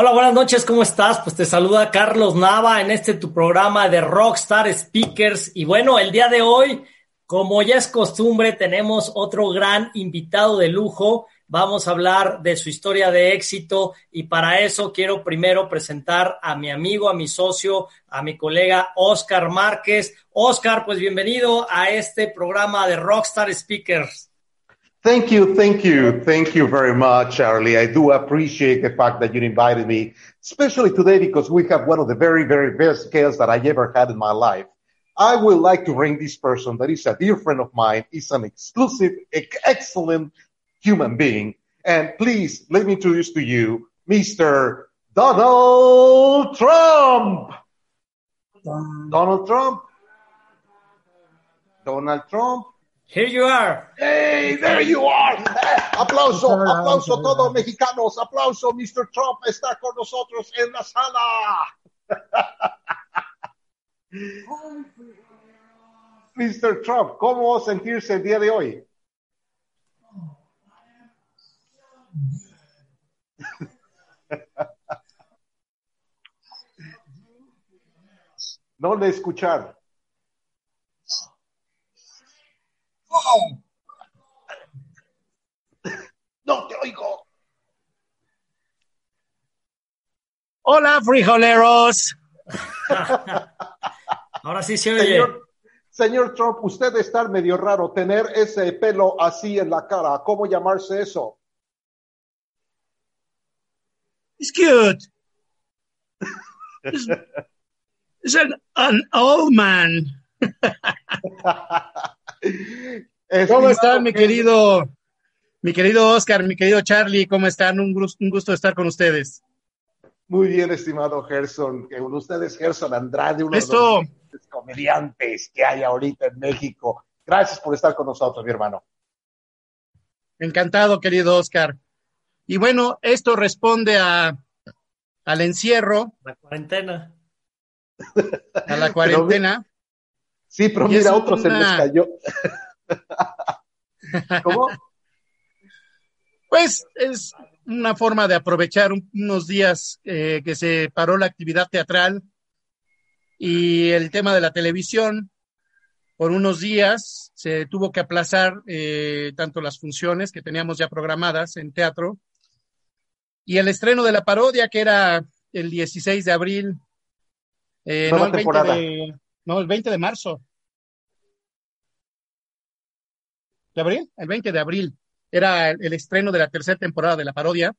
Hola, buenas noches, ¿cómo estás? Pues te saluda Carlos Nava en este tu programa de Rockstar Speakers. Y bueno, el día de hoy, como ya es costumbre, tenemos otro gran invitado de lujo. Vamos a hablar de su historia de éxito y para eso quiero primero presentar a mi amigo, a mi socio, a mi colega Oscar Márquez. Oscar, pues bienvenido a este programa de Rockstar Speakers. Thank you, thank you, thank you very much, Charlie. I do appreciate the fact that you invited me, especially today because we have one of the very, very best guests that I ever had in my life. I would like to bring this person that is a dear friend of mine, is an exclusive, excellent human being. And please let me introduce to you Mr. Donald Trump. Donald Trump. Donald Trump. Here you are. Hey, there you are. aplauso, aplauso todos mexicanos. Aplauso, Mr. Trump está con nosotros en la sala. Mr. Trump, ¿cómo sentirse el día de hoy? no le escuchar. No te oigo. Hola, frijoleros. Ahora sí se oye. Señor, señor Trump, usted está medio raro tener ese pelo así en la cara. ¿Cómo llamarse eso? It's cute. It's, it's an, an old man. ¿Cómo están, mi querido, mi querido Oscar, mi querido Charlie? ¿Cómo están? Un, un gusto estar con ustedes. Muy bien, estimado Gerson. Que usted es Gerson Andrade, uno Esto... de los comediantes que hay ahorita en México. Gracias por estar con nosotros, mi hermano. Encantado, querido Oscar. Y bueno, esto responde a, al encierro. La cuarentena. A la cuarentena. Sí, pero mira, a otros se les cayó. ¿Cómo? Pues es una forma de aprovechar unos días eh, que se paró la actividad teatral y el tema de la televisión. Por unos días se tuvo que aplazar eh, tanto las funciones que teníamos ya programadas en teatro y el estreno de la parodia que era el 16 de abril. Eh, no, el 20 de, no, el 20 de marzo. ¿De abril? El 20 de abril era el, estreno de la tercera temporada de la parodia.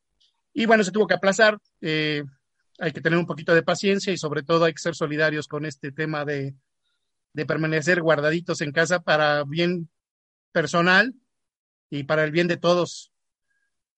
Y bueno, se tuvo que aplazar. Eh, hay que tener un poquito de paciencia y sobre todo hay que ser solidarios con este tema de, de permanecer guardaditos en casa para bien personal y para el bien de todos.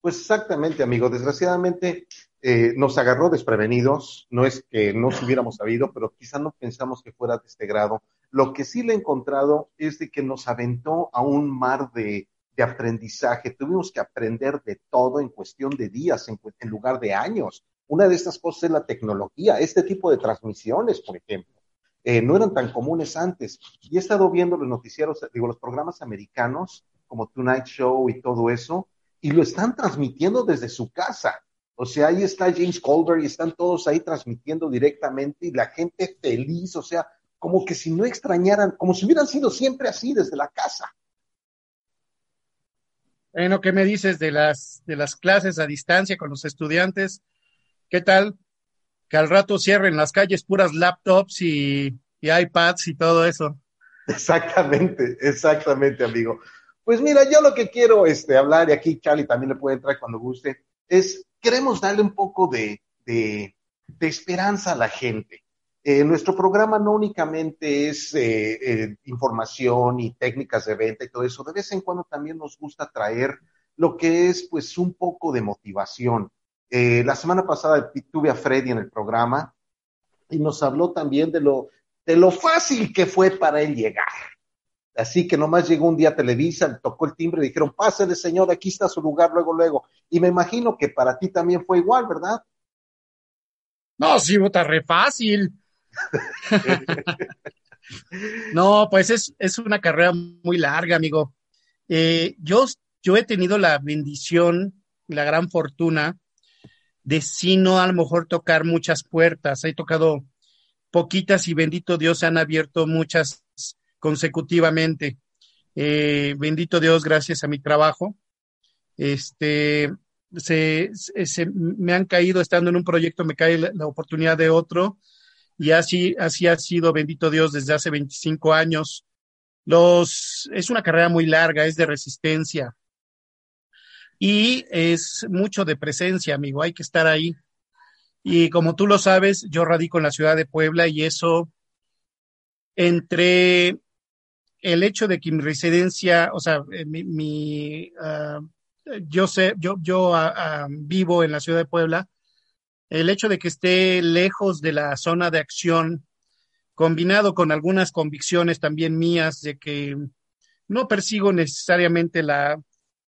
Pues exactamente, amigo. Desgraciadamente eh, nos agarró desprevenidos. No es que no hubiéramos sabido, pero quizá no pensamos que fuera de este grado. Lo que sí le he encontrado es de que nos aventó a un mar de, aprendizaje. Tuvimos que aprender de todo en cuestión de días, en, en, lugar de años. Una de estas cosas es la tecnología. Este tipo de transmisiones, por ejemplo, eh, no eran tan comunes antes. Y he estado viendo los noticieros, digo, los programas americanos, como Tonight Show y todo eso, y lo están transmitiendo desde su casa. O sea, ahí está James Colbert y están todos ahí transmitiendo directamente y la gente feliz, o sea, como que si no extrañaran, como si hubieran sido siempre así desde la casa. Bueno, ¿qué me dices de las, de las clases a distancia con los estudiantes? ¿Qué tal? Que al rato cierren las calles puras laptops y, y iPads y todo eso. Exactamente, exactamente, amigo. Pues mira, yo lo que quiero este, hablar, y aquí Charlie también le puede entrar cuando guste, es queremos darle un poco de, de, de esperanza a la gente. Eh, nuestro programa no únicamente es eh, eh, información y técnicas de venta y todo eso, de vez en cuando también nos gusta traer lo que es pues un poco de motivación. la semana pasada tuve a Freddy en el programa y nos habló también de lo, de lo fácil que fue para él llegar. Así que nomás llegó un día a Televisa, tocó el timbre y dijeron, pásale señor, aquí está su lugar, luego, luego. Y me imagino que para ti también fue igual, ¿verdad? No, sí, re fácil. no, pues es, es, una carrera muy larga, amigo. Eh, yo, yo he tenido la bendición, la gran fortuna de si no a lo mejor tocar muchas puertas. He tocado poquitas y bendito Dios se han abierto muchas consecutivamente. Eh, bendito Dios, gracias a mi trabajo. Este, se, me han caído estando en un proyecto, me cae la, oportunidad de otro y así, así ha sido, bendito Dios, desde hace 25 años. Los, es una carrera muy larga, es de resistencia y es mucho de presencia, amigo, hay que estar ahí. Y como tú lo sabes, yo radico en la ciudad de Puebla y eso, entre el hecho de que mi residencia, o sea, eh, mi, ah, yo sé, yo, yo ah, ah, vivo en la ciudad de Puebla, el hecho de que esté lejos de la zona de acción, combinado con algunas convicciones también mías de que no persigo necesariamente la,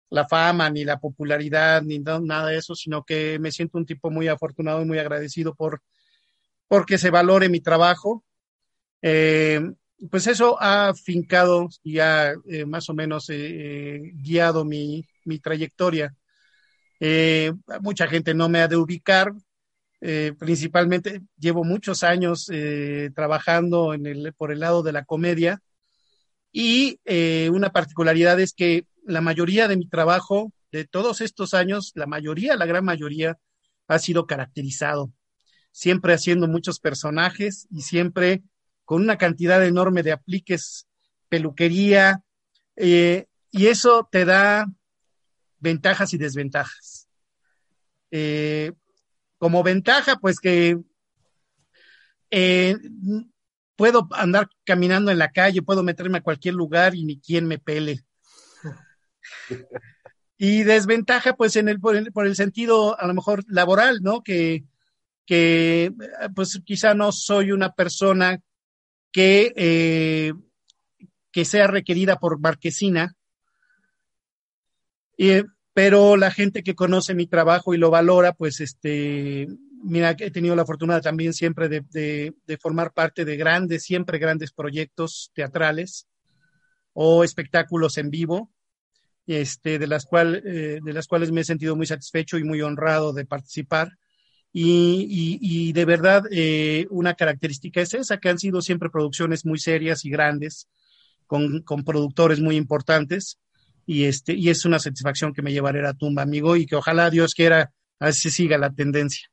la fama, ni la popularidad, ni nada de eso, sino que me siento un tipo muy afortunado y muy agradecido por porque se valore mi trabajo. Eh, pues eso ha fincado y ha eh, más o menos eh, guiado mi, mi trayectoria. mucha gente no me ha de ubicar, principalmente llevo muchos años trabajando por el lado de la comedia y una particularidad es que la mayoría de mi trabajo de todos estos años, la mayoría, la gran mayoría, ha sido caracterizado, siempre haciendo muchos personajes y siempre con una cantidad enorme de apliques, peluquería, eh, y eso te da ventajas y desventajas. Eh, como ventaja, pues que eh, puedo andar caminando en la calle, puedo meterme a cualquier lugar y ni quien me pele. Y desventaja, pues, en el, por, el, sentido, a lo mejor, laboral, ¿no? Que, que pues, quizá no soy una persona que, eh, que sea requerida por Marquesina, pero la gente que conoce mi trabajo y lo valora, pues, este, mira, he tenido la fortuna también siempre de, de formar parte de grandes, siempre grandes proyectos teatrales o espectáculos en vivo este, de, las cual, eh, de las cuales me he sentido muy satisfecho y muy honrado de participar. Y, de verdad, eh, una característica es esa, que han sido siempre producciones muy serias y grandes, con, productores muy importantes. Y, este, y es una satisfacción que me llevaré a la tumba, amigo, y que ojalá Dios quiera así siga la tendencia.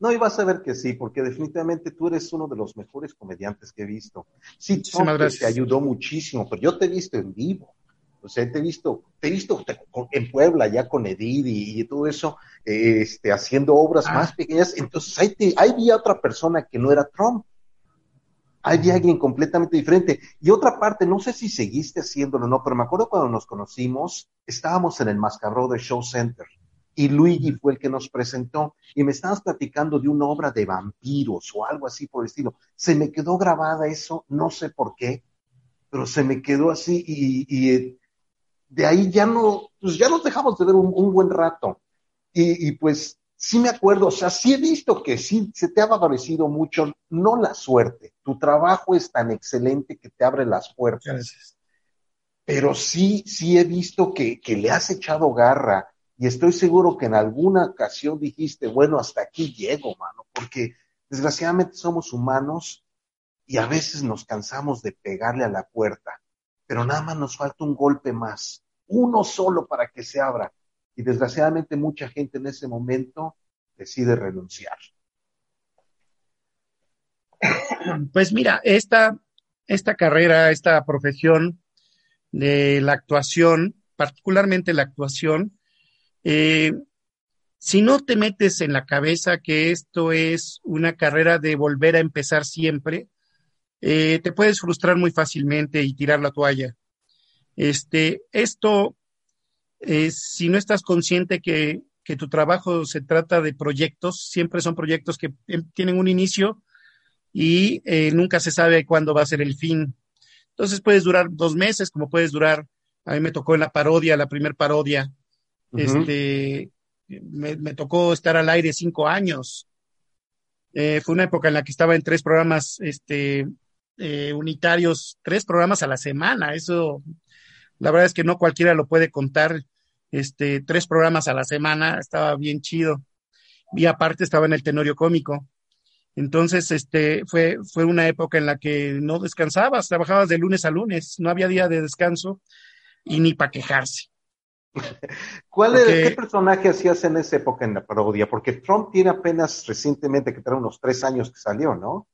No, y vas a ver que sí, porque definitivamente tú eres uno de los mejores comediantes que he visto. Sí, te ayudó muchísimo, pero yo te he visto en vivo. O sea, te he visto, te he visto en Puebla ya con Edith y, todo eso, este, haciendo obras más ah. pequeñas. Entonces ahí, te, ahí había otra persona que no era Trump. Ahí había alguien completamente diferente. Y otra parte, no sé si seguiste haciéndolo o no, pero me acuerdo cuando nos conocimos, estábamos en el Mascarro de Show Center y Luigi fue el que nos presentó y me estabas platicando de una obra de vampiros o algo así por el estilo. Se me quedó grabada eso, no sé por qué, pero se me quedó así y, y de ahí ya no, pues ya nos dejamos de ver un, buen rato. Y, pues sí me acuerdo, o sea, sí he visto que sí se te ha favorecido mucho, no la suerte, tu trabajo es tan excelente que te abre las puertas. Pero sí, sí he visto que, que le has echado garra y estoy seguro que en alguna ocasión dijiste, bueno, hasta aquí llego, mano, porque desgraciadamente somos humanos y a veces nos cansamos de pegarle a la puerta, pero nada más nos falta un golpe más uno solo para que se abra. Y desgraciadamente mucha gente en ese momento decide renunciar. Pues mira, esta, esta carrera, esta profesión de la actuación, particularmente la actuación, eh, si no te metes en la cabeza que esto es una carrera de volver a empezar siempre, eh, te puedes frustrar muy fácilmente y tirar la toalla. Este, esto, eh, si no estás consciente que, que, tu trabajo se trata de proyectos, siempre son proyectos que em, tienen un inicio y eh, nunca se sabe cuándo va a ser el fin. Entonces puedes durar dos meses, como puedes durar, a mí me tocó en la parodia, la primer parodia, este, me, me, tocó estar al aire cinco años. Eh, fue una época en la que estaba en tres programas este, unitarios, tres programas a la semana. Eso la verdad es que no cualquiera lo puede contar, este, tres programas a la semana, estaba bien chido. y aparte estaba en el tenorio cómico. Entonces, este, fue, fue una época en la que no descansabas, trabajabas de lunes a lunes, no había día de descanso y ni para quejarse. ¿Cuál es, ¿Qué personaje hacías en esa época en la parodia? Porque Trump tiene apenas recientemente, que trae unos tres años que salió, ¿no?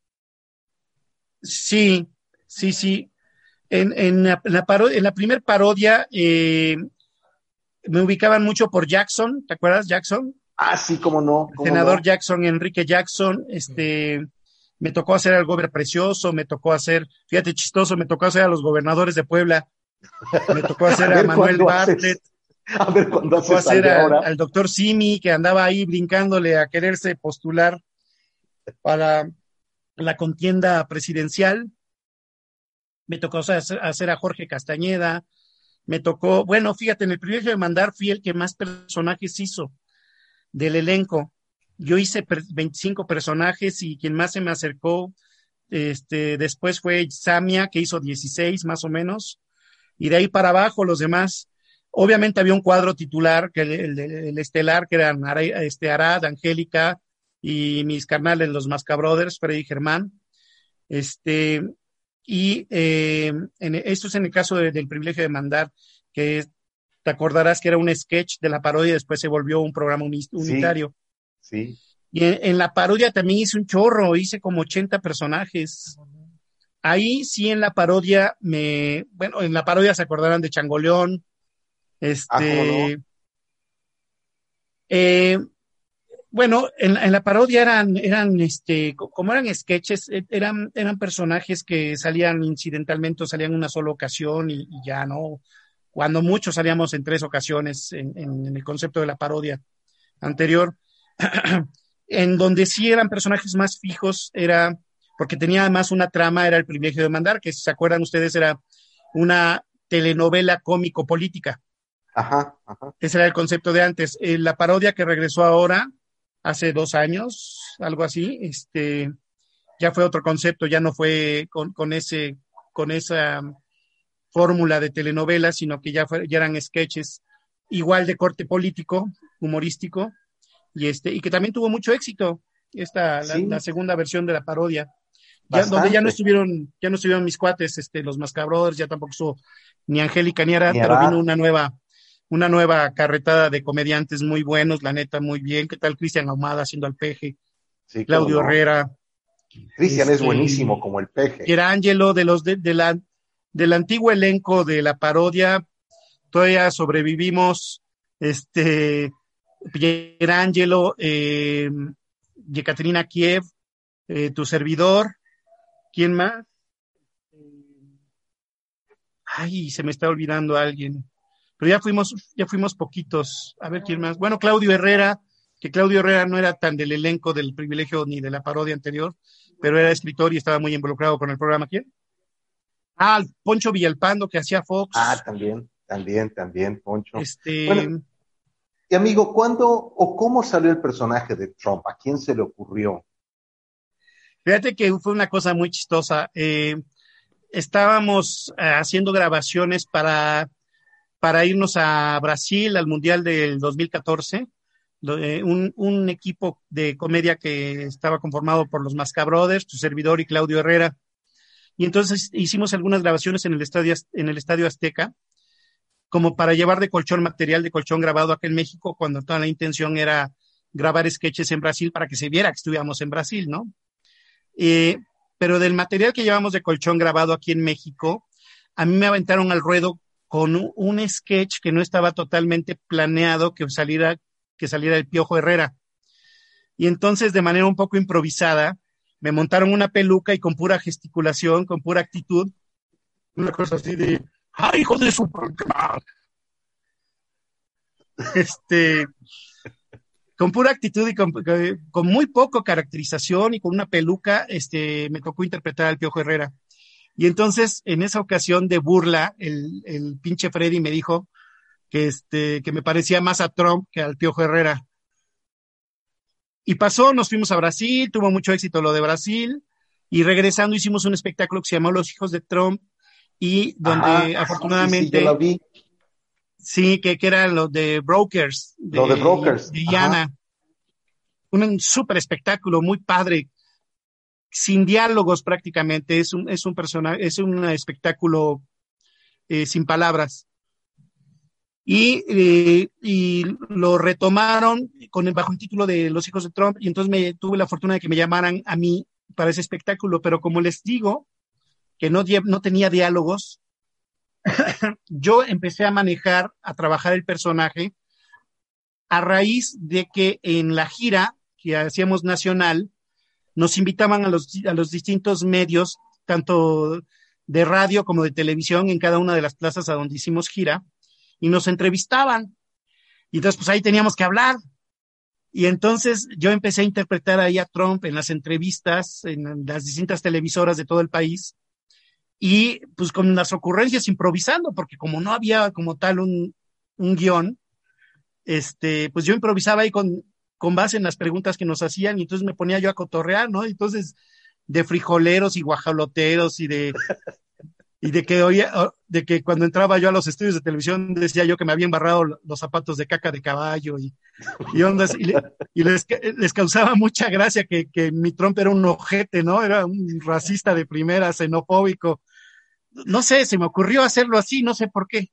Sí, sí, sí. En, en la, en la primer parodia eh, me ubicaban mucho por Jackson, ¿te acuerdas, Jackson? Ah, sí, cómo no. senador Jackson, Enrique Jackson, este, me tocó hacer al gober precioso, me tocó hacer, fíjate chistoso, me tocó hacer a los gobernadores de Puebla, me tocó hacer a, Manuel Bartlett, a ver cuándo me tocó hacer al, doctor Simi, que andaba ahí brincándole a quererse postular para la contienda presidencial, me tocó hacer, a Jorge Castañeda, me tocó, bueno, fíjate, en el privilegio de mandar fui el que más personajes hizo del elenco. Yo hice 25 personajes y quien más se me acercó este, después fue Samia, que hizo 16 más o menos, y de ahí para abajo los demás. Obviamente había un cuadro titular, que el, estelar, que eran este, Arad, Angélica y mis carnales, los Mascabrothers, Freddy Germán. Este, y eh, esto es en el caso del privilegio de mandar, que te acordarás que era un sketch de la parodia y después se volvió un programa unitario. Sí. Y en, la parodia también hice un chorro, hice como 80 personajes. Ahí sí en la parodia me, bueno, en la parodia se acordarán de Changoleón, este, ah, eh, bueno, en, la parodia eran, eran, este, como eran sketches, e, eran, eran personajes que salían incidentalmente o salían una sola ocasión y ya, ¿no? cuando muchos salíamos en tres ocasiones en, el concepto de la parodia anterior, en donde sí eran personajes más fijos, era, porque tenía además una trama, era el privilegio de mandar, que si se acuerdan ustedes era una telenovela cómico-política. Ajá, ajá. Ese era el concepto de antes. Eh, la parodia que regresó ahora, hace dos años, algo así, este, ya fue otro concepto, ya no fue con, con ese, con esa fórmula de telenovela, sino que ya, ya eran sketches igual de corte político, humorístico, y este, y que también tuvo mucho éxito, esta, la, segunda versión de la parodia. Ya, donde ya no estuvieron, ya no estuvieron mis cuates, este, los Mascabrothers, ya tampoco estuvo ni Angélica ni Arad, pero vino una nueva, una nueva carretada de comediantes muy buenos, la neta, muy bien. ¿Qué tal Cristian Ahumada haciendo al peje? Claudio Herrera. Cristian es este, buenísimo como el peje. Era Ángelo de los de, de, la del antiguo elenco de la parodia, todavía sobrevivimos, este, Pierangelo, eh, Yekaterina Kiev, eh, tu servidor, ¿quién más? Ay, se me está olvidando alguien. Pero ya fuimos, ya fuimos poquitos. A ver quién más. Bueno, Claudio Herrera, que Claudio Herrera no era tan del elenco del privilegio ni de la parodia anterior, pero era escritor y estaba muy involucrado con el programa. ¿Quién? Ah, Poncho Villalpando que hacía Fox. Ah, también, también, también, Poncho. Este. y amigo, ¿cuándo o cómo salió el personaje de Trump? ¿A quién se le ocurrió? Fíjate que fue una cosa muy chistosa. Eh, estábamos eh, haciendo grabaciones para, para irnos a Brasil al Mundial del 2014. Eh, un, un, equipo de comedia que estaba conformado por los Mascabrothers, tu servidor y Claudio Herrera. Y entonces hicimos algunas grabaciones en el estadio, en el estadio Azteca, como para llevar de colchón material de colchón grabado aquí en México, cuando toda la intención era grabar sketches en Brasil para que se viera que estuviéramos en Brasil, ¿no? Eh, pero del material que llevamos de colchón grabado aquí en México, a mí me aventaron al ruedo con un, sketch que no estaba totalmente planeado que saliera, que saliera el Piojo Herrera. Y entonces, de manera un poco improvisada, me montaron una peluca y con pura gesticulación, con pura actitud, una cosa así de, ¡ay, hijo de su Este, con pura actitud y con, muy poco caracterización y con una peluca, este, me tocó interpretar al Piojo Herrera. Y entonces, en esa ocasión de burla, el, el pinche Freddy me dijo que, este, que me parecía más a Trump que al Piojo Herrera. Y pasó, nos fuimos a Brasil, tuvo mucho éxito lo de Brasil, y regresando hicimos un espectáculo que se llamó Los Hijos de Trump, y donde afortunadamente... Sí, que, que era lo de Brokers. lo de Brokers. De Yana. un súper espectáculo, muy padre, sin diálogos prácticamente, es un, es un personaje, es un espectáculo eh, sin palabras. Y, eh, y, lo retomaron con el bajo el título de Los hijos de Trump, y entonces me tuve la fortuna de que me llamaran a mí para ese espectáculo, pero como les digo, que no, no tenía diálogos, yo empecé a manejar, a trabajar el personaje a raíz de que en la gira que hacíamos nacional, nos invitaban a los, a los distintos medios, tanto de radio como de televisión, en cada una de las plazas a donde hicimos gira, y nos entrevistaban. Y entonces, pues ahí teníamos que hablar. Y entonces yo empecé a interpretar ahí a Trump en las entrevistas, en las distintas televisoras de todo el país, y pues con las ocurrencias improvisando, porque como no había como tal un, un guion, este, pues yo improvisaba ahí con, con base en las preguntas que nos hacían y entonces me ponía yo a cotorrear, ¿no? Entonces, de frijoleros y guajaloteros y de y de que oía, de que cuando entraba yo a los estudios de televisión decía yo que me había embarrado los zapatos de caca de caballo y, y ondas, y, les, les, causaba mucha gracia que, que mi Trump era un ojete, ¿no? Era un racista de primera, xenofóbico. No sé, se me ocurrió hacerlo así, no sé por qué.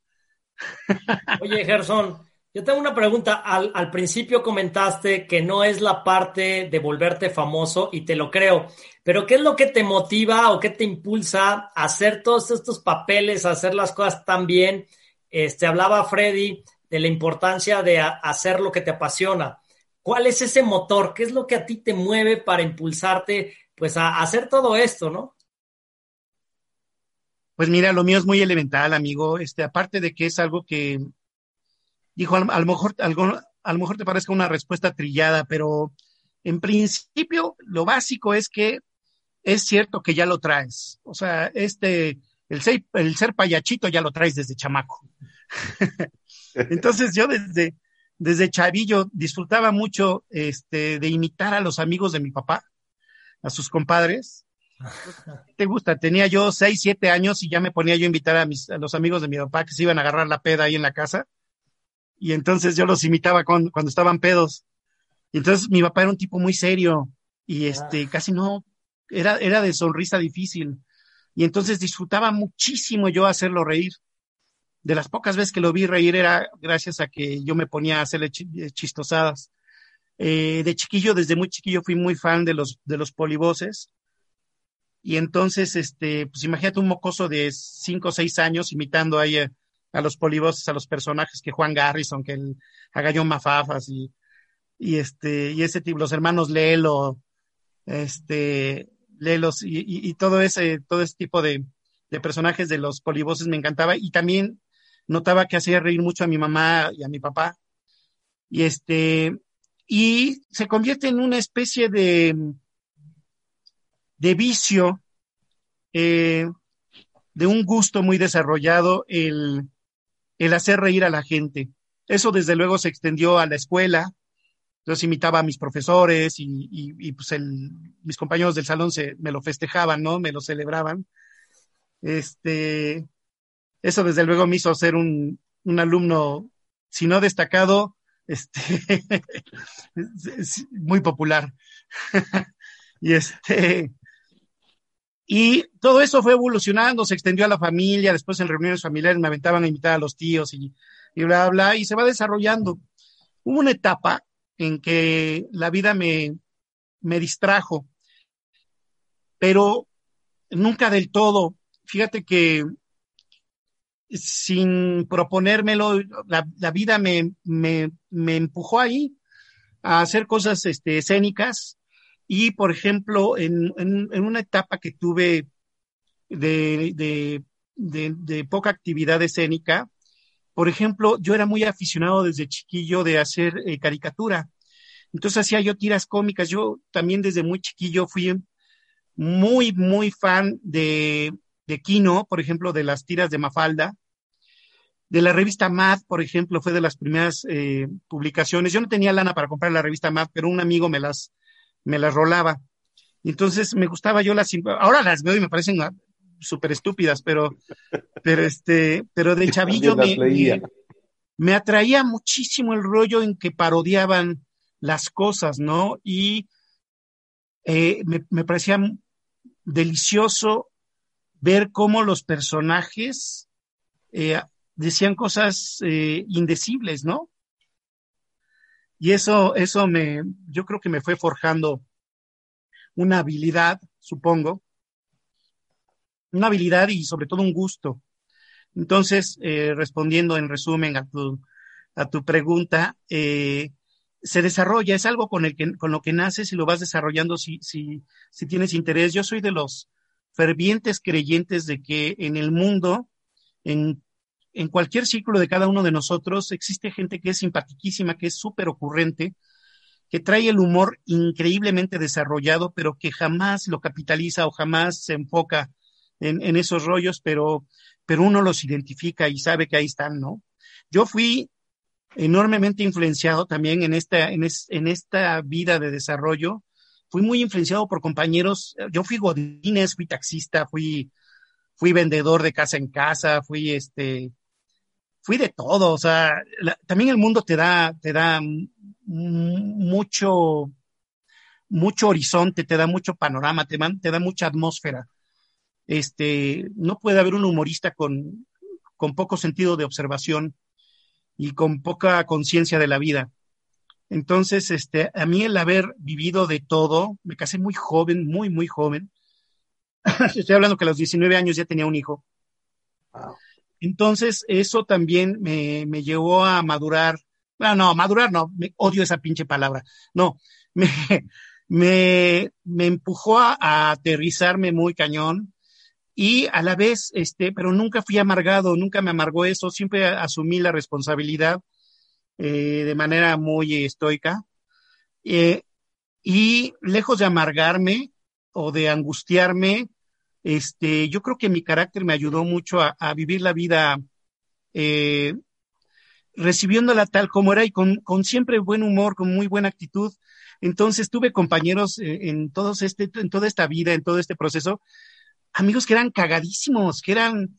Oye, Gerson, yo tengo una pregunta. Al, principio comentaste que no es la parte de volverte famoso y te lo creo, pero ¿qué es lo que te motiva o qué te impulsa a hacer todos estos papeles, a hacer las cosas tan bien? Este, hablaba Freddy de la importancia de hacer lo que te apasiona. ¿Cuál es ese motor? ¿Qué es lo que a ti te mueve para impulsarte pues a, a hacer todo esto, no? Pues mira, lo mío es muy elemental, amigo. Este, aparte de que es algo que dijo, a, lo mejor, algo, a lo mejor te parezca una respuesta trillada, pero en principio lo básico es que es cierto que ya lo traes. O sea, este, el ser, el ser payachito ya lo traes desde chamaco. Entonces yo desde, desde chavillo disfrutaba mucho este, de imitar a los amigos de mi papá, a sus compadres. ¿Te gusta? Tenía yo seis, siete años y ya me ponía yo a invitar a, mis, a los amigos de mi papá que se iban a agarrar la peda ahí en la casa y entonces yo los imitaba cuando, cuando estaban pedos. Y entonces mi papá era un tipo muy serio y este ah. casi no, era, era de sonrisa difícil. Y entonces disfrutaba muchísimo yo hacerlo reír. De las pocas veces que lo vi reír era gracias a que yo me ponía a hacerle eh, chistosadas. Eh, de chiquillo, desde muy chiquillo fui muy fan de los, de los polivoces. Y entonces, este, pues imagínate un mocoso de cinco o seis años imitando ahí a, a los polivoces, a los personajes que Juan Garrison, que el Agallón Mafafas y, este, y ese tipo, los hermanos Lelo, este, Lelos y, y, todo ese, todo ese tipo de, de personajes de los polivoces me encantaba y también notaba que hacía reír mucho a mi mamá y a mi papá. Y este, y se convierte en una especie de, de vicio, eh, de un gusto muy desarrollado el, el hacer reír a la gente. Eso desde luego se extendió a la escuela. Entonces imitaba a mis profesores y, pues el, mis compañeros del salón se, me lo festejaban, ¿no? Me lo celebraban. Este, eso desde luego me hizo ser un, un alumno, si no destacado, este, muy popular. y este, y todo eso fue evolucionando, se extendió a la familia, después en reuniones familiares me aventaban a invitar a los tíos y, y bla, bla, y se va desarrollando. Hubo una etapa en que la vida me, me distrajo, pero nunca del todo. Fíjate que sin proponérmelo, la, la vida me, me, me, empujó ahí a hacer cosas este, escénicas y, por ejemplo, en, en, una etapa que tuve de, de, de, poca actividad escénica, por ejemplo, yo era muy aficionado desde chiquillo de hacer eh, caricatura. Entonces hacía yo tiras cómicas. Yo también desde muy chiquillo fui muy, muy fan de, de Kino, por ejemplo, de las tiras de Mafalda. De la revista Mad, por ejemplo, fue de las primeras eh, publicaciones. Yo no tenía lana para comprar la revista Mad, pero un amigo me las, me las rolaba. Entonces me gustaba yo las, ahora las veo y me parecen súper estúpidas, pero, pero este, pero de chavillo me, me, atraía muchísimo el rollo en que parodiaban las cosas, ¿no? Y eh, me, parecía delicioso ver cómo los personajes eh, decían cosas eh, indecibles, ¿no? Y eso, eso me, yo creo que me fue forjando una habilidad, supongo, una habilidad y sobre todo un gusto. Entonces, respondiendo en resumen a tu, a tu pregunta, eh, se desarrolla, es algo con, el que, con lo que naces y lo vas desarrollando si, si, si tienes interés. Yo soy de los fervientes creyentes de que en el mundo, en, en cualquier ciclo de cada uno de nosotros, existe gente que es simpaticísima, que es súper ocurrente, que trae el humor increíblemente desarrollado, pero que jamás lo capitaliza o jamás se enfoca en, en esos rollos, pero, pero uno los identifica y sabe que ahí están, ¿no? Yo fui enormemente influenciado también en esta, en, en esta vida de desarrollo. Fui muy influenciado por compañeros. Yo fui godines, fui taxista, fui, fui vendedor de casa en casa, fui este, fui de todo. O sea, también el mundo te da, te da mucho, mucho horizonte, te da mucho panorama, te, da mucha atmósfera. Este, no puede haber un humorista con, con poco sentido de observación y con poca conciencia de la vida. Entonces, este, a mí el haber vivido de todo, me casé muy joven, muy, muy joven. Estoy hablando que a los 19 años ya tenía un hijo. Entonces, eso también me, me llevó a madurar. No, no, madurar no, me, odio esa pinche palabra. No, me, me, me empujó a, a aterrizarme muy cañón, y a la vez, este, pero nunca fui amargado, nunca me amargó eso, siempre asumí la responsabilidad eh, de manera muy estoica. Eh, y lejos de amargarme o de angustiarme, este, yo creo que mi carácter me ayudó mucho a, vivir la vida eh, recibiéndola tal como era y con, con, siempre buen humor, con muy buena actitud. Entonces tuve compañeros en, todos este, en toda esta vida, en todo este proceso, amigos que eran cagadísimos, que eran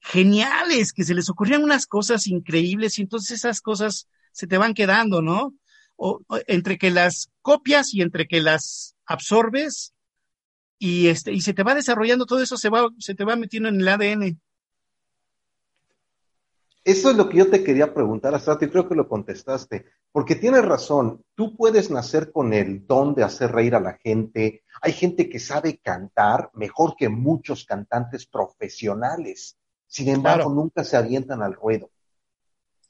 geniales, que se les ocurrían unas cosas increíbles y entonces esas cosas se te van quedando, ¿no? O, entre que las copias y entre que las absorbes y este y se te va desarrollando todo eso se va se te va metiendo en el ADN. Eso es lo que yo te quería preguntar hasta y creo que lo contestaste, porque tienes razón, tú puedes nacer con el don de hacer reír a la gente. Hay gente que sabe cantar mejor que muchos cantantes profesionales. Sin embargo, nunca se avientan al ruedo.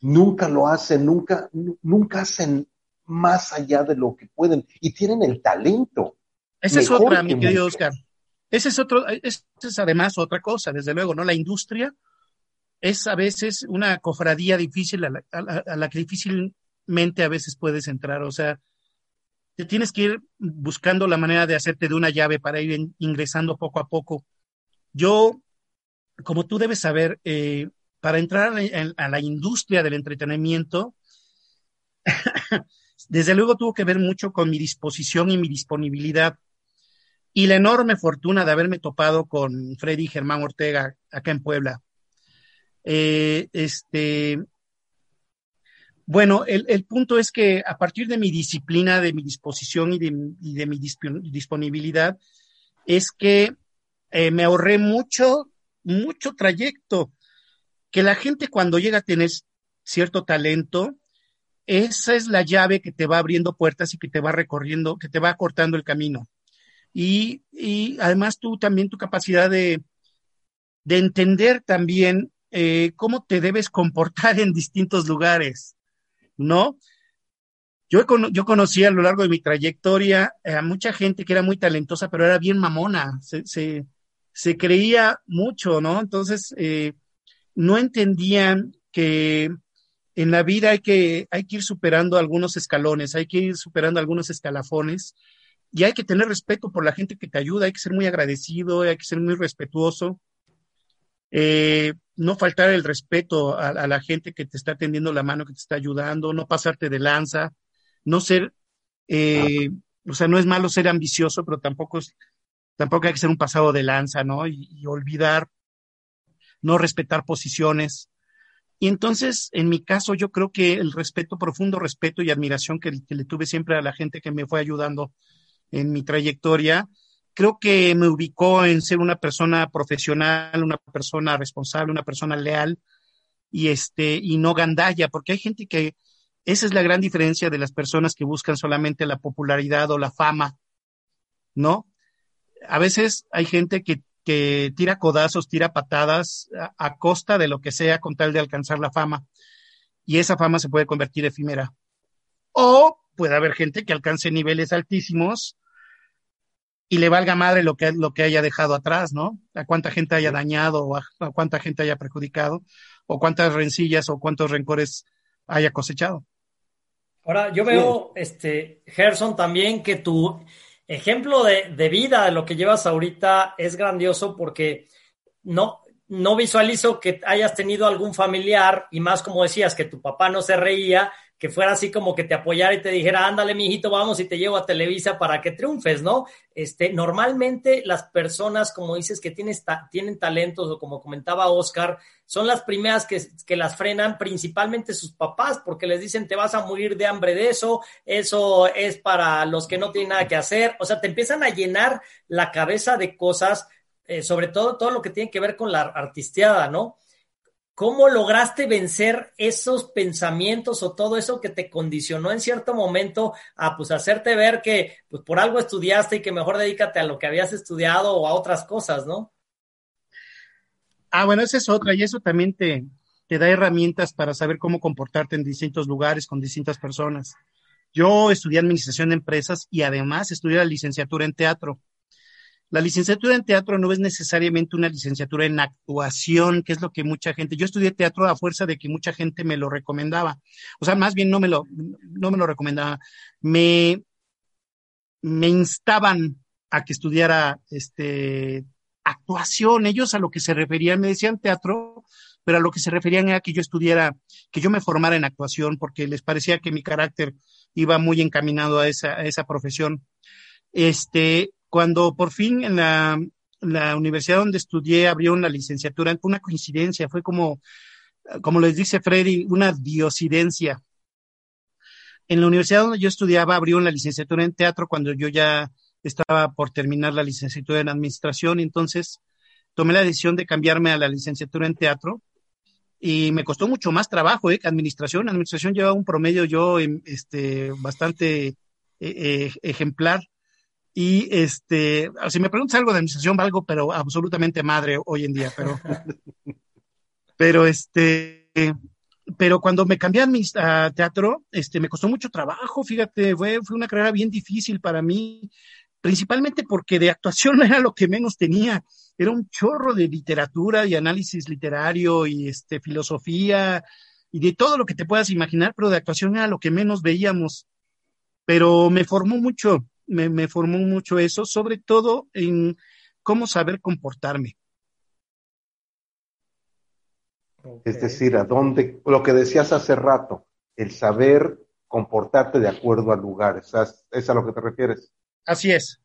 Nunca lo hacen, nunca, nunca hacen más allá de lo que pueden y tienen el talento. Esa es otra, mi querido Oscar. Ese es otro, esa es además otra cosa, desde luego, ¿no? La industria es a veces una cofradía difícil a la, que difícilmente a veces puedes entrar. O sea, te tienes que ir buscando la manera de hacerte de una llave para ir ingresando poco a poco. Yo, como tú debes saber, eh, para entrar a la industria del entretenimiento, desde luego tuvo que ver mucho con mi disposición y mi disponibilidad y la enorme fortuna de haberme topado con Freddy Germán Ortega acá en Puebla. Eh, este, bueno, el, punto es que a partir de mi disciplina, de mi disposición y de, mi disponibilidad, es que eh, me ahorré mucho, mucho trayecto. Que la gente cuando llega a tener cierto talento, esa es la llave que te va abriendo puertas y que te va recorriendo, que te va cortando el camino. Y, y además tú también tu capacidad de, de entender también eh, cómo te debes comportar en distintos lugares, ¿no? Yo, yo conocí a lo largo de mi trayectoria a mucha gente que era muy talentosa, pero era bien mamona, se, se, creía mucho, ¿no? Entonces, eh, no entendían que en la vida hay que, hay que ir superando algunos escalones, hay que ir superando algunos escalafones y hay que tener respeto por la gente que te ayuda, hay que ser muy agradecido, hay que ser muy respetuoso. Eh, no faltar el respeto a, la gente que te está tendiendo la mano, que te está ayudando, no pasarte de lanza, no ser, eh, o sea, no es malo ser ambicioso, pero tampoco es, tampoco hay que ser un pasado de lanza, ¿no? Y, olvidar, no respetar posiciones. Y entonces, en mi caso, yo creo que el respeto, profundo respeto y admiración que, le tuve siempre a la gente que me fue ayudando en mi trayectoria, creo que me ubicó en ser una persona profesional, una persona responsable, una persona leal y este y no gandalla, porque hay gente que esa es la gran diferencia de las personas que buscan solamente la popularidad o la fama, ¿no? A veces hay gente que que tira codazos, tira patadas a, costa de lo que sea con tal de alcanzar la fama. Y esa fama se puede convertir efímera. O puede haber gente que alcance niveles altísimos y le valga madre lo que, lo que haya dejado atrás, ¿no? A cuánta gente haya dañado o a, cuánta gente haya perjudicado o cuántas rencillas o cuántos rencores haya cosechado. Ahora, yo veo, este, Gerson, también que tú ejemplo de, vida de lo que llevas ahorita es grandioso porque no, no visualizo que hayas tenido algún familiar y más como decías, que tu papá no se reía, que fuera así como que te apoyara y te dijera, ándale, mijito, vamos y te llevo a Televisa para que triunfes, ¿no? Este, normalmente las personas, como dices, que tienes tienen talentos, o como comentaba Oscar, son las primeras que, que, las frenan, principalmente sus papás, porque les dicen, te vas a morir de hambre de eso, eso es para los que no tienen nada que hacer, o sea, te empiezan a llenar la cabeza de cosas, eh, sobre todo todo lo que tiene que ver con la artisteada, ¿no? ¿Cómo lograste vencer esos pensamientos o todo eso que te condicionó en cierto momento a pues hacerte ver que pues por algo estudiaste y que mejor dedícate a lo que habías estudiado o a otras cosas, ¿no? Ah, bueno, esa es otra y eso también te, te da herramientas para saber cómo comportarte en distintos lugares con distintas personas. Yo estudié administración de empresas y además estudié la licenciatura en teatro. La licenciatura en teatro no es necesariamente una licenciatura en actuación, que es lo que mucha gente, yo estudié teatro a fuerza de que mucha gente me lo recomendaba. O sea, más bien no me lo, no me lo recomendaba. Me, me instaban a que estudiara este, actuación. Ellos a lo que se referían, me decían teatro, pero a lo que se referían era que yo estudiara, que yo me formara en actuación, porque les parecía que mi carácter iba muy encaminado a esa, a esa profesión. Este, cuando por fin en la, universidad donde estudié abrió una licenciatura, fue una coincidencia, fue como, como les dice Freddy, una diosidencia. En la universidad donde yo estudiaba abrió una licenciatura en teatro cuando yo ya estaba por terminar la licenciatura en administración, entonces tomé la decisión de cambiarme a la licenciatura en teatro y me costó mucho más trabajo ¿eh? que administración. Administración llevaba un promedio yo este, bastante eh, eh, ejemplar y este, si me preguntas algo de administración, valgo, pero absolutamente madre hoy en día, pero, pero este, pero cuando me cambié a, teatro, este, me costó mucho trabajo, fíjate, fue, fue una carrera bien difícil para mí, principalmente porque de actuación era lo que menos tenía, era un chorro de literatura y análisis literario y este, filosofía y de todo lo que te puedas imaginar, pero de actuación era lo que menos veíamos, pero me formó mucho me, formó mucho eso, sobre todo en cómo saber comportarme. Es decir, a dónde, lo que decías hace rato, el saber comportarte de acuerdo al lugar, ¿es, es a lo que te refieres? Así es.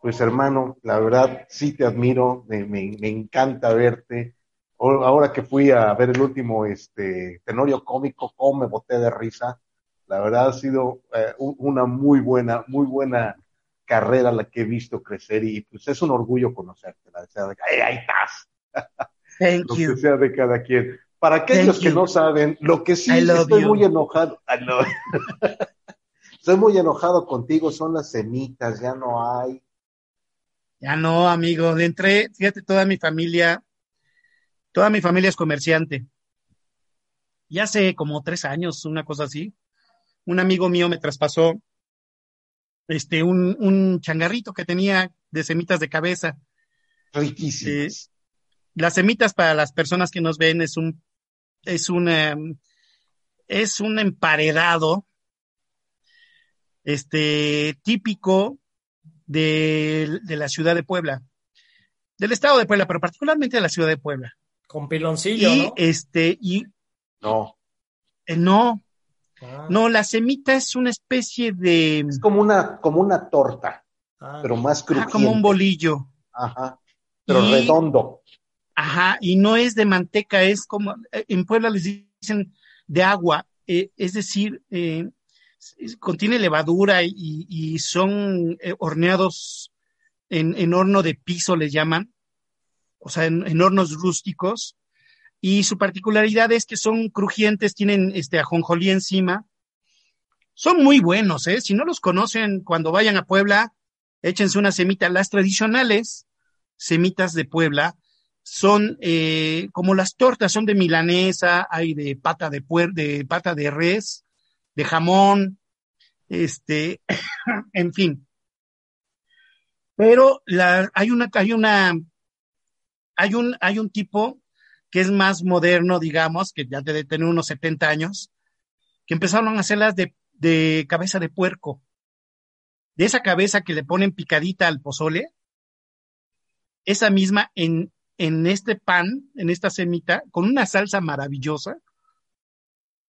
Pues hermano, la verdad sí te admiro, me, me, encanta verte. Ahora que fui a ver el último este, Tenorio cómico, cómo me boté de risa. La verdad ha sido eh, una muy buena, muy buena carrera la que he visto crecer y pues es un orgullo conocerte, la sea de ahí estás. Thank lo que sea de cada quien. Para aquellos que no saben, lo que sí estoy muy enojado, estoy muy enojado contigo, son las semitas, ya no hay. Ya no, amigo, de entre, fíjate, toda mi familia, toda mi familia es comerciante. Ya hace como tres años, una cosa así, un amigo mío me traspasó este, un, un changarrito que tenía de semitas de cabeza. Riquísimas. Eh, las semitas para las personas que nos ven es un, es un, es un emparedado, este, típico de, de, la ciudad de Puebla, del estado de Puebla, pero particularmente de la ciudad de Puebla. Con piloncillo, y, Este, y, no. Eh, no, Ah. No, la semita es una especie de. Es como una, como una torta, ah. pero más crujiente. como un bolillo. Ajá. Pero redondo. Ajá, y no es de manteca, es como, eh, en Puebla les dicen de agua, eh, es decir, eh, contiene levadura y, son horneados en, horno de piso, les llaman, o sea, en, hornos rústicos, y su particularidad es que son crujientes, tienen este ajonjolí encima, son muy buenos, ¿eh? Si no los conocen, cuando vayan a Puebla, échense una semita. Las tradicionales semitas de Puebla son eh, como las tortas, son de milanesa, hay de pata de, puer de pata de res, de jamón, este, en fin. Pero la, hay una, hay una, hay un, hay un tipo que es más moderno, digamos, que ya debe tener unos 70 años, que empezaron a hacerlas de, de cabeza de puerco. De esa cabeza que le ponen picadita al pozole, esa misma en, en este pan, en esta semita, con una salsa maravillosa.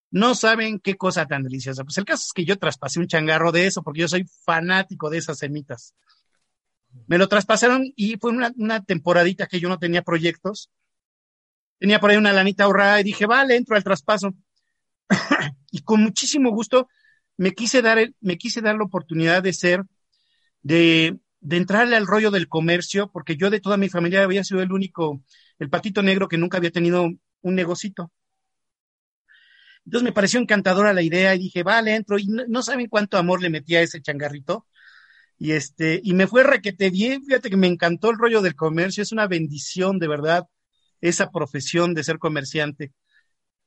No saben qué cosa tan deliciosa. Pues el caso es que yo traspasé un changarro de eso porque yo soy fanático de esas semitas. Me lo traspasaron y fue una, una temporadita que yo no tenía proyectos. Tenía por ahí una lanita ahorrada y dije, vale, entro al traspaso. y con muchísimo gusto me quise dar, me quise dar la oportunidad de ser, de, de entrarle al rollo del comercio, porque yo de toda mi familia había sido el único, el patito negro que nunca había tenido un negocito. Entonces me pareció encantadora la idea y dije, vale, entro. Y no, saben cuánto amor le metía a ese changarrito. Y este, y me fue requete bien. Fíjate que me encantó el rollo del comercio. Es una bendición, de verdad, esa profesión de ser comerciante.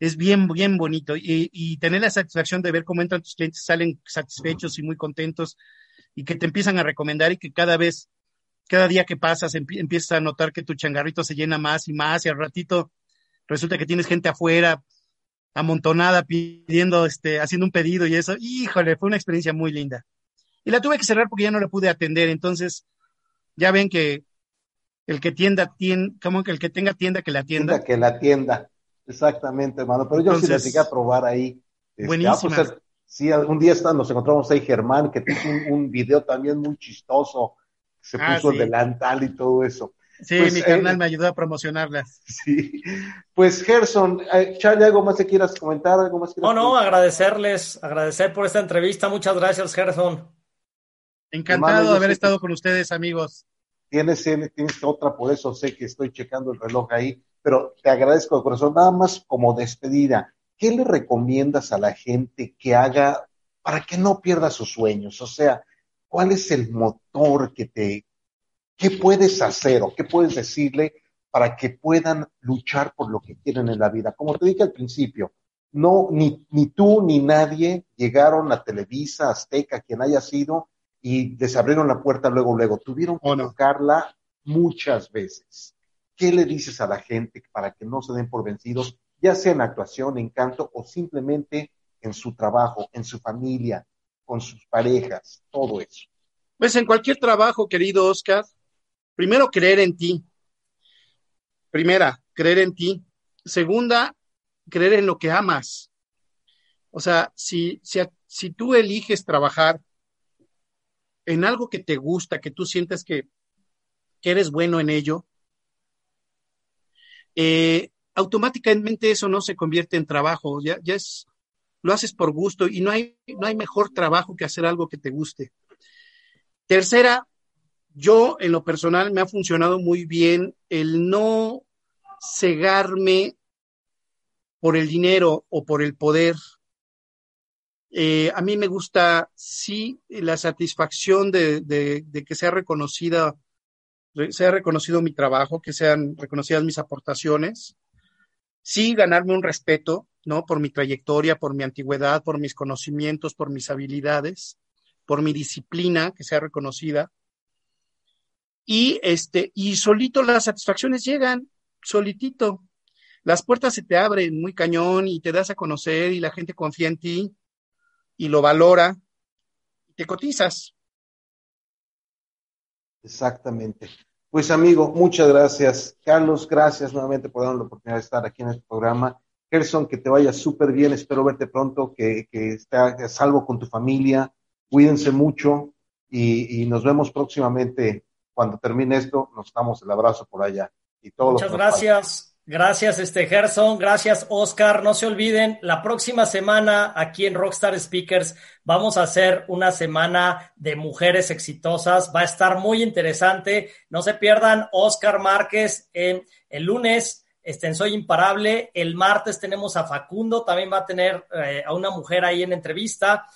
Es bien, bien bonito. Y, y tener la satisfacción de ver cómo entran tus clientes, salen satisfechos y muy contentos y que te empiezan a recomendar y que cada vez, cada día que pasas, empiezas a notar que tu changarrito se llena más y más y al ratito resulta que tienes gente afuera amontonada pidiendo, este, haciendo un pedido y eso. Híjole, fue una experiencia muy linda. Y la tuve que cerrar porque ya no la pude atender. Entonces, ya ven que el que tienda, tienda, como que el que tenga tienda, que la tienda. que la tienda. Exactamente, hermano. Pero yo sí la llegué a probar ahí. Este, ah, pues, buenísima. Sí, algún día nos encontramos ahí Germán, que puso un, video también muy chistoso, se ah, puso el delantal y todo eso. Sí, pues, mi carnal eh, me ayudó a promocionarlas. Sí. Pues Gerson, eh, Charlie, ¿algo más que quieras comentar? ¿Algo más no, no, agradecerles, agradecer por esta entrevista. Muchas gracias, Gerson. Encantado de haber estado con ustedes, amigos. Tienes, tienes otra, por eso sé que estoy checando el reloj ahí, pero te agradezco de corazón, nada más como despedida. ¿qué le recomiendas a la gente que haga para que no pierda sus sueños? O sea, ¿cuál es el motor que te, qué puedes hacer o qué puedes decirle para que puedan luchar por lo que quieren en la vida? Como te dije al principio, no, ni, ni tú ni nadie llegaron a Televisa, Azteca, quien haya sido, y les abrieron la puerta luego, luego. Tuvieron que tocarla muchas veces. ¿Qué le dices a la gente para que no se den por vencidos ya sea en actuación, en canto o simplemente en su trabajo, en su familia, con sus parejas, todo eso. Pues en cualquier trabajo, querido Oscar, primero creer en ti. Primera, creer en ti. Segunda, creer en lo que amas. O sea, si, si, si tú eliges trabajar en algo que te gusta, que tú sientes que, eres bueno en ello, eh, automáticamente eso no se convierte en trabajo, ya, ya es, lo haces por gusto y no hay, no hay mejor trabajo que hacer algo que te guste. Tercera, yo en lo personal me ha funcionado muy bien el no cegarme por el dinero o por el poder. Eh, a mí me gusta, sí, la satisfacción de, de, que sea reconocida, sea reconocido mi trabajo, que sean reconocidas mis aportaciones sí ganarme un respeto, ¿no? Por mi trayectoria, por mi antigüedad, por mis conocimientos, por mis habilidades, por mi disciplina que sea reconocida. Y este, y solito las satisfacciones llegan, solitito. Las puertas se te abren muy cañón y te das a conocer y la gente confía en ti y lo valora y te cotizas. Exactamente. Pues amigo, muchas gracias. Carlos, gracias nuevamente por darnos la oportunidad de estar aquí en este programa. Gerson, que te vaya súper bien, espero verte pronto, que, que estés salvo con tu familia, cuídense mucho y, y nos vemos próximamente cuando termine esto, nos damos el abrazo por allá. y todo Muchas gracias. Gracias, este Gerson. Gracias, Oscar. No se olviden, la próxima semana aquí en Rockstar Speakers vamos a hacer una semana de mujeres exitosas. Va a estar muy interesante. No se pierdan Oscar Márquez el lunes. Este, en Soy Imparable. El martes tenemos a Facundo, también va a tener eh, a una mujer ahí en entrevista.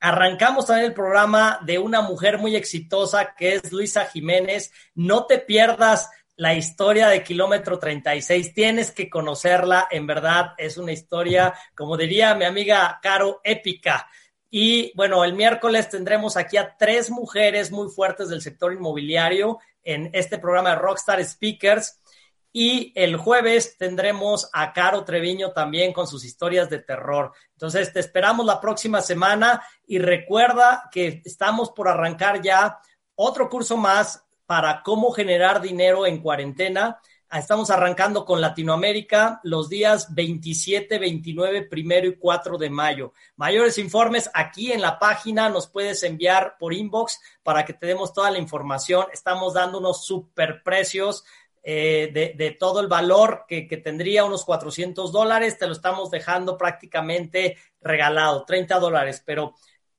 Arrancamos también el programa de una mujer muy exitosa que es Luisa Jiménez. No te pierdas la historia de Kilómetro 36. Tienes que conocerla, en verdad es una historia, como diría mi amiga Caro, épica. Y bueno, el miércoles tendremos aquí a tres mujeres muy fuertes del sector inmobiliario en este programa de Rockstar Speakers. Y el jueves tendremos a Caro Treviño también con sus historias de terror. Entonces, te esperamos la próxima semana y recuerda que estamos por arrancar ya otro curso más para cómo generar dinero en cuarentena. Estamos arrancando con Latinoamérica los días 27, 29, primero y 4 de mayo. Mayores informes aquí en la página nos puedes enviar por inbox para que te demos toda la información. Estamos dando unos super precios eh, de, todo el valor que, que, tendría unos 400 dólares. Te lo estamos dejando prácticamente regalado, 30 dólares. Pero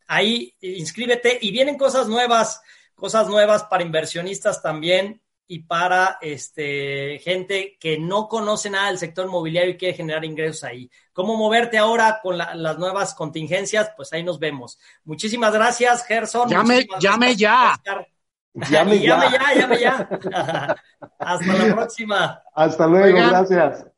ahí inscríbete y vienen cosas nuevas cosas nuevas para inversionistas también y para este, gente que no conoce nada del sector inmobiliario y quiere generar ingresos ahí. ¿Cómo moverte ahora con las nuevas contingencias? Pues ahí nos vemos. Muchísimas gracias, Gerson. Llame, llame ya. Llame, ya. llame ya, llame ya. Hasta la próxima. Hasta luego, gracias.